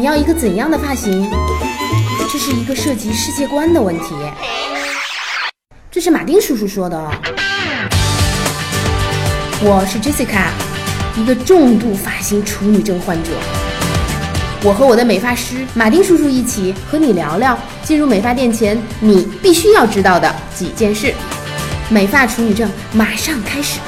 你要一个怎样的发型？这是一个涉及世界观的问题。这是马丁叔叔说的。我是 Jessica，一个重度发型处女症患者。我和我的美发师马丁叔叔一起和你聊聊进入美发店前你必须要知道的几件事。美发处女症马上开始。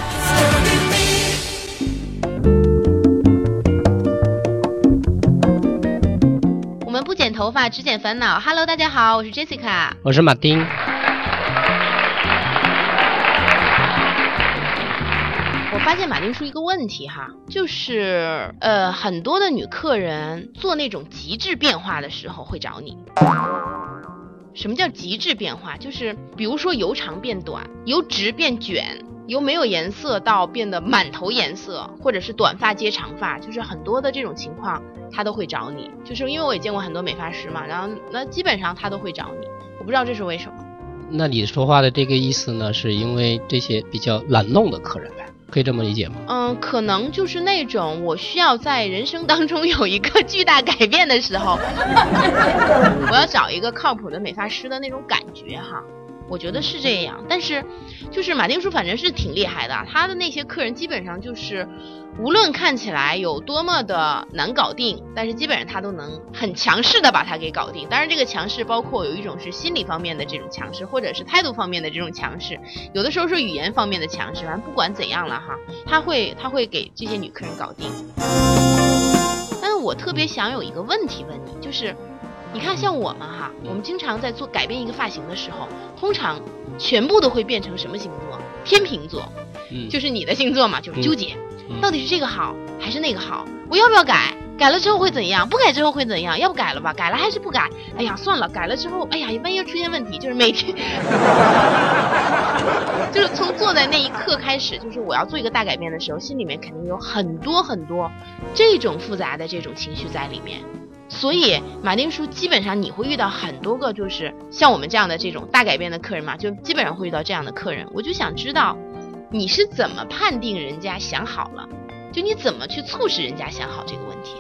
头发，只剪烦恼。Hello，大家好，我是 Jessica。我是马丁。我发现马丁叔一个问题哈，就是呃，很多的女客人做那种极致变化的时候会找你。什么叫极致变化？就是比如说由长变短，由直变卷，由没有颜色到变得满头颜色，或者是短发接长发，就是很多的这种情况，他都会找你。就是因为我也见过很多美发师嘛，然后那基本上他都会找你。我不知道这是为什么。那你说话的这个意思呢，是因为这些比较懒弄的客人呗？可以这么理解吗？嗯，可能就是那种我需要在人生当中有一个巨大改变的时候，我要找一个靠谱的美发师的那种感觉哈。我觉得是这样，但是就是马丁叔反正是挺厉害的，他的那些客人基本上就是无论看起来有多么的难搞定，但是基本上他都能很强势的把它给搞定。当然，这个强势包括有一种是心理方面的这种强势，或者是态度方面的这种强势，有的时候是语言方面的强势。反正不管怎样了哈，他会他会给这些女客人搞定。但是我特别想有一个问题问你，就是。你看，像我们哈，我们经常在做改变一个发型的时候，通常全部都会变成什么星座？天秤座，嗯，就是你的星座嘛，就是纠结，到底是这个好还是那个好？我要不要改？改了之后会怎样？不改之后会怎样？要不改了吧？改了还是不改？哎呀，算了，改了之后，哎呀，万一出现问题，就是每天，就是从坐在那一刻开始，就是我要做一个大改变的时候，心里面肯定有很多很多这种复杂的这种情绪在里面。所以，马丁叔基本上你会遇到很多个，就是像我们这样的这种大改变的客人嘛，就基本上会遇到这样的客人。我就想知道，你是怎么判定人家想好了？就你怎么去促使人家想好这个问题？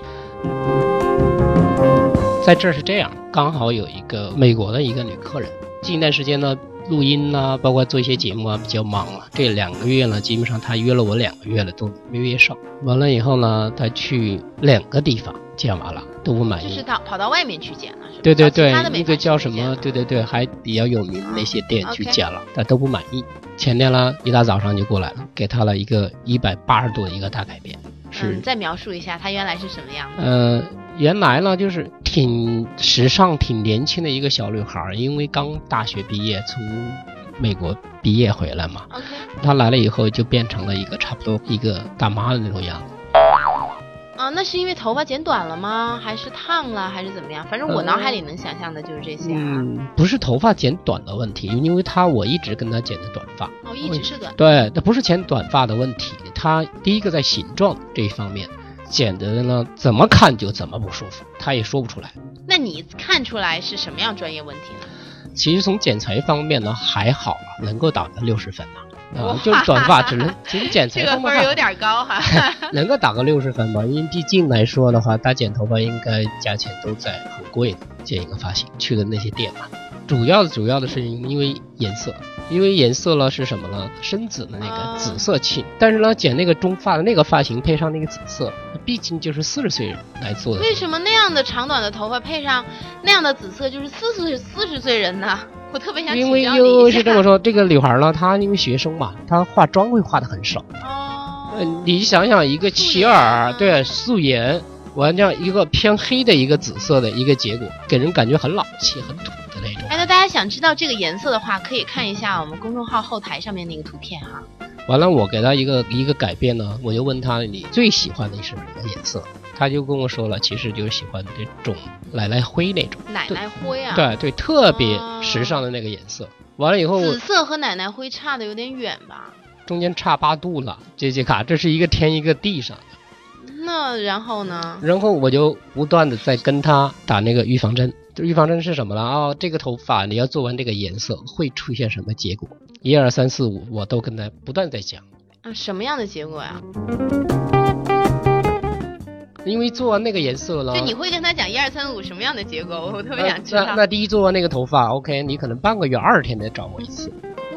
在这是这样，刚好有一个美国的一个女客人，近一段时间呢，录音呢，包括做一些节目啊，比较忙了。这两个月呢，基本上她约了我两个月了，都没约上。完了以后呢，她去两个地方。剪完了都不满意，就是他跑到外面去剪了，是吧？对对对，那个叫什么？对对对，还比较有名的那些店去剪了，但都不满意。前天呢，一大早上就过来了，给他了一个一百八十度的一个大改变。是，再描述一下他原来是什么样的？呃，原来呢就是挺时尚、挺年轻的一个小女孩，因为刚大学毕业，从美国毕业回来嘛。她来了以后就变成了一个差不多一个大妈的那种样子。啊，那是因为头发剪短了吗？还是烫了，还是怎么样？反正我脑海里能想象的就是这些。嗯，不是头发剪短的问题，因为他我一直跟他剪的短发。哦，一直是短。对，那不是剪短发的问题，他第一个在形状这一方面剪的呢，怎么看就怎么不舒服，他也说不出来。那你看出来是什么样专业问题呢？其实从剪裁方面呢还好，能够打个六十分呢。啊，就是短发只能 只能剪裁这个分有点高哈，能够打个六十分吧？因为毕竟来说的话，打剪头发应该价钱都在很贵的，剪一个发型去的那些店嘛。主要主要的是因为颜色，因为颜色了是什么呢？深紫的那个紫色系。但是呢，剪那个中发的那个发型配上那个紫色，毕竟就是四十岁人来做的。为什么那样的长短的头发配上那样的紫色，就是四十四十岁人呢？我特别想因为又是这么说，这个女孩呢，她因为学生嘛，她化妆会化的很少。哦。嗯，你想想，一个齐耳，对，素颜，完这样一个偏黑的一个紫色的一个结果，给人感觉很老气、很土的那种。哎，那大家想知道这个颜色的话，可以看一下我们公众号后台上面那个图片哈。完了，我给他一个一个改变呢，我就问他你最喜欢的是什么颜色？他就跟我说了，其实就是喜欢这种奶奶灰那种。奶奶灰啊？对对，特别时尚的那个颜色。完了以后，紫色和奶奶灰差的有点远吧？中间差八度了，杰杰卡，这是一个天一个地上的。那然后呢？然后我就不断的在跟他打那个预防针。预防针是什么了啊？这个头发你要做完这个颜色会出现什么结果？一二三四五，我都跟他不断在讲。啊，什么样的结果呀？因为做完那个颜色了，就你会跟他讲一二三五什么样的结构，我特别呃想知道那那第一做完那个头发，OK，你可能半个月、二十天得找我一次。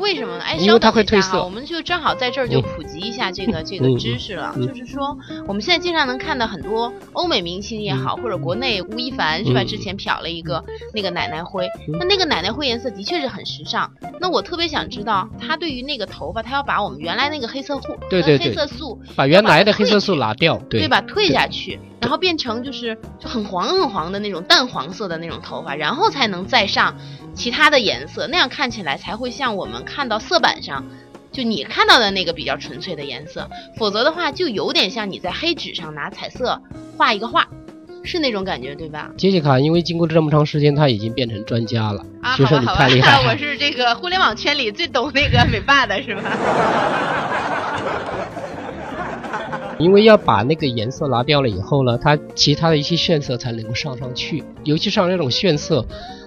为什么呢？哎，因为它稍等一下哈会褪色我们就正好在这儿就嗯普及一下这个这个嗯知识了，嗯就是说我们现在经常能看到很多欧美明星也好，或者国内吴亦凡是吧？嗯之前漂了一个那个奶奶灰，嗯那那个奶奶灰颜色的确是很时尚。那我特别想知道，他对于那个头发，他要把我们原来那个黑色素、对黑对对对色素把原来的黑色素拿掉，对对吧？退下去，然后变成就是就很黄很黄的那种淡黄色的那种头发，然后才能再上其他的颜色，那样看起来才会像我们看到色板上。就你看到的那个比较纯粹的颜色，否则的话就有点像你在黑纸上拿彩色画一个画，是那种感觉对吧？杰西卡因为经过这么长时间，他已经变成专家了。啊，好太厉害，了。我是这个互联网圈里最懂那个美发的是吧？因为要把那个颜色拿掉了以后呢，它其他的一些炫色才能够上上去，尤其上这种炫色，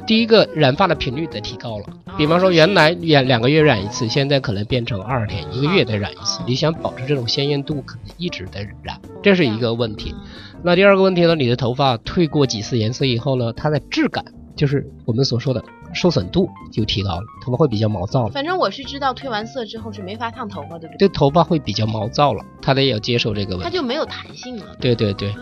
第一个染发的频率得提高了。比方说原来染两个月染一次，现在可能变成二十天、一个月得染一次。你想保持这种鲜艳度，可能一直得染，这是一个问题。那第二个问题呢，你的头发褪过几次颜色以后呢，它的质感，就是我们所说的受损度就提高了，头发会比较毛躁了。反正我是知道褪完色之后是没法烫头发，对不对？这头发会比较毛躁了，它得要接受这个问题。它就没有弹性了。对对对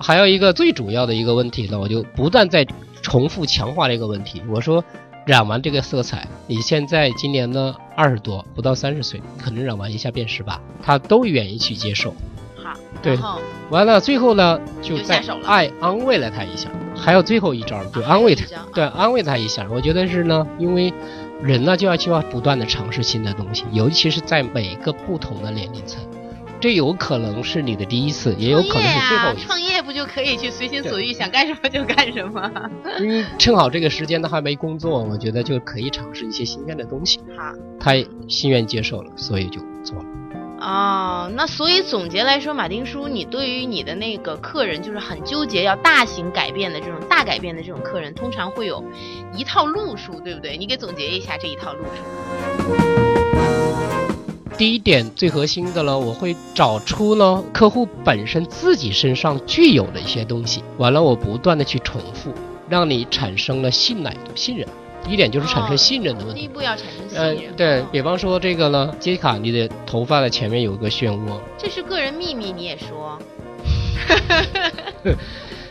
还有一个最主要的一个问题呢，我就不断在重复强化了一个问题。我说，染完这个色彩，你现在今年呢二十多，不到三十岁，可能染完一下变十八，他都愿意去接受。好，对完了，最后呢，就在就下手了爱安慰了他一下。还有最后一招，就安慰他对，安慰他一下。我觉得是呢，因为人呢就要就要不断的尝试新的东西，尤其是在每个不同的年龄层。这有可能是你的第一次，也有可能是最后一次。创业不就可以去随心所欲，想干什么就干什么？因为趁好这个时间他还没工作，我觉得就可以尝试一些新鲜的东西。好他心愿接受了，所以就做了。哦，那所以总结来说，马丁叔，你对于你的那个客人，就是很纠结要大型改变的这种大改变的这种客人，通常会有一套路数，对不对？你给总结一下这一套路数。第一点最核心的呢，我会找出呢客户本身自己身上具有的一些东西，完了我不断的去重复，让你产生了信赖度、信任。第一点就是产生信任的问题。第一步要产生信呃任。，对哦比方说这个呢，杰西卡，你的头发的前面有一个漩涡，这是个人秘密，你也说。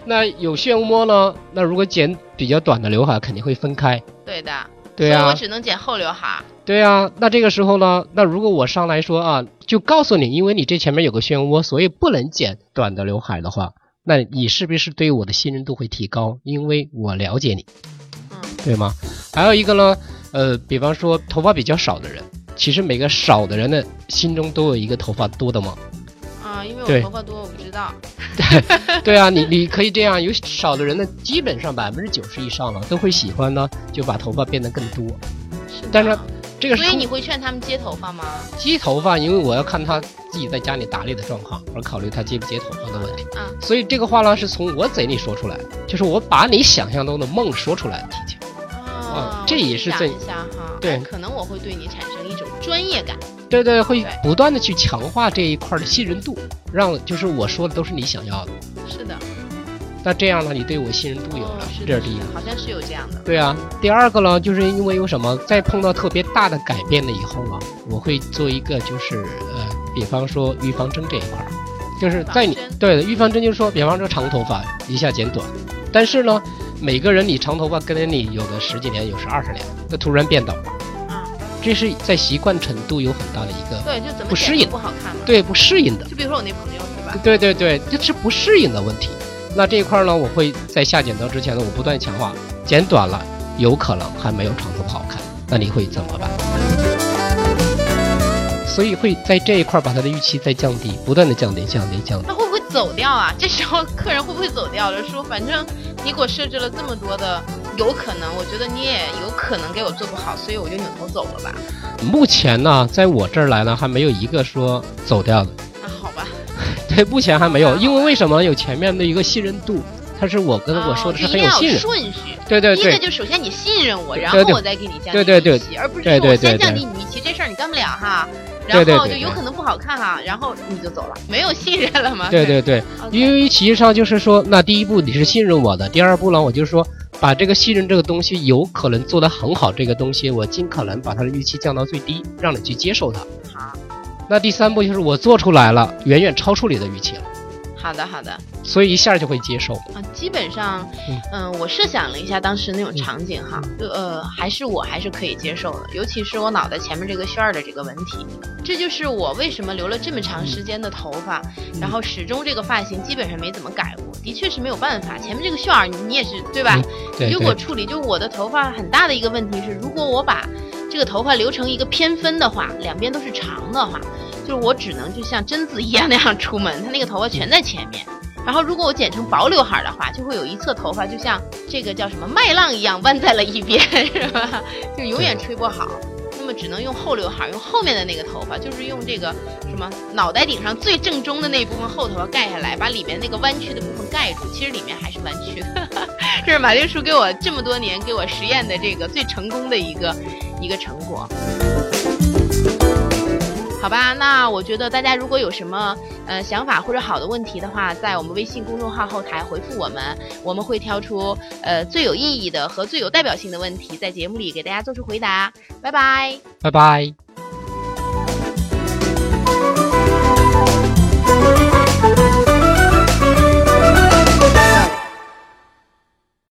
那有漩涡呢，那如果剪比较短的刘海肯定会分开。对的。对啊所以我，只能剪后刘海儿。对啊，那这个时候呢，那如果我上来说啊，就告诉你，因为你这前面有个漩涡，所以不能剪短的刘海的话，那你是不是对我的信任度会提高？因为我了解你，嗯，对吗？还有一个呢，呃，比方说头发比较少的人，其实每个少的人的心中都有一个头发多的梦。啊，因为我头发多，我不知道。对 对啊，你你可以这样，有少的人呢，基本上百分之九十以上了，都会喜欢呢，就把头发变得更多。是但是这个是所以你会劝他们接头发吗？接头发，因为我要看他自己在家里打理的状况，而考虑他接不接头发的问题。啊，所以这个话呢，是从我嘴里说出来，就是我把你想象中的梦说出来的提前。啊，这也是最我去想一下哈，对哎可能我会对你产生一种专业感。对对，会不断的去强化这一块的信任度，让就是我说的都是你想要的，那这样呢，你对我信任度有哦了，是，这是第一个。好像是有这样的。对啊，第二个呢，就是因为有什么，在碰到特别大的改变了以后啊，我会做一个就是呃，比方说预防针这一块儿，就是在你对的预防针就是说，比方说长头发一下剪短，但是呢，每个人你长头发跟着你有的十几年，有时二十年，那突然变短了，啊，这是在习惯程度有很大的一个对，就怎么不适应不好看嘛。，对不适应的，就比如说我那朋友是吧？对对对，这是不适应的问题。那这一块呢，我会在下剪刀之前呢，我不断强化，剪短了有可能还没有长头发好看，那你会怎么办？所以会在这一块把他的预期再降低，不断的降低、降低、降低。那会不会走掉啊？这时候客人会不会走掉了？说反正你给我设置了这么多的，有可能，我觉得你也有可能给我做不好，所以我就扭头走了吧。目前呢，在我这儿来呢，还没有一个说走掉的。那好吧，对，目前还没有，因为为什么有前面的一个信任度，他是我跟我说的是很有信任。顺序。对对对，第一个就首先你信任我，然对对后我再给你降低对对对预期，而不是对说我先对对对降低你预期，这事儿你干不了哈，对对对然后就有可能不好看哈，然后你就走了，没有信任了吗。对对对，因为其实际上就是说，那第一步你是信任我的，第二步呢，我就是说把这个信任这个东西有可能做得很好，这个东西我尽可能把它的预期降到最低，让你去接受它。好，那第三步就是我做出来了，远远超出你的预期了，好的好的。所以一下就会接受。啊，基本上嗯，嗯、我设想了一下当时那种场景哈，就呃，还是我还是可以接受的，尤其是我脑袋前面这个旋儿的这个问题，这就是我为什么留了这么长时间的头发，然后始终这个发型基本上没怎么改过，的确是没有办法，前面这个旋儿你你也是对吧？嗯对如果对处理，就我的头发很大的一个问题是，如果我把这个头发留成一个偏分的话，两边都是长的话，就是我只能就像贞子一样那样出门，她那个头发全在前面。然后如果我剪成薄刘海儿的话，就会有一侧头发就像这个叫什么麦浪一样弯在了一边，是吧？就永远吹不好。那只能用后刘海，用后面的那个头发，就是用这个什么脑袋顶上最正中的那部分后头发盖下来，把里面那个弯曲的部分盖住。其实里面还是弯曲的。这是马丁叔给我这么多年给我实验的这个最成功的一个一个成果。好吧，那我觉得大家如果有什么呃想法或者好的问题的话，在我们微信公众号后台回复我们，我们会挑出呃最有意义的和最有代表性的问题，在节目里给大家做出回答。拜拜。拜拜。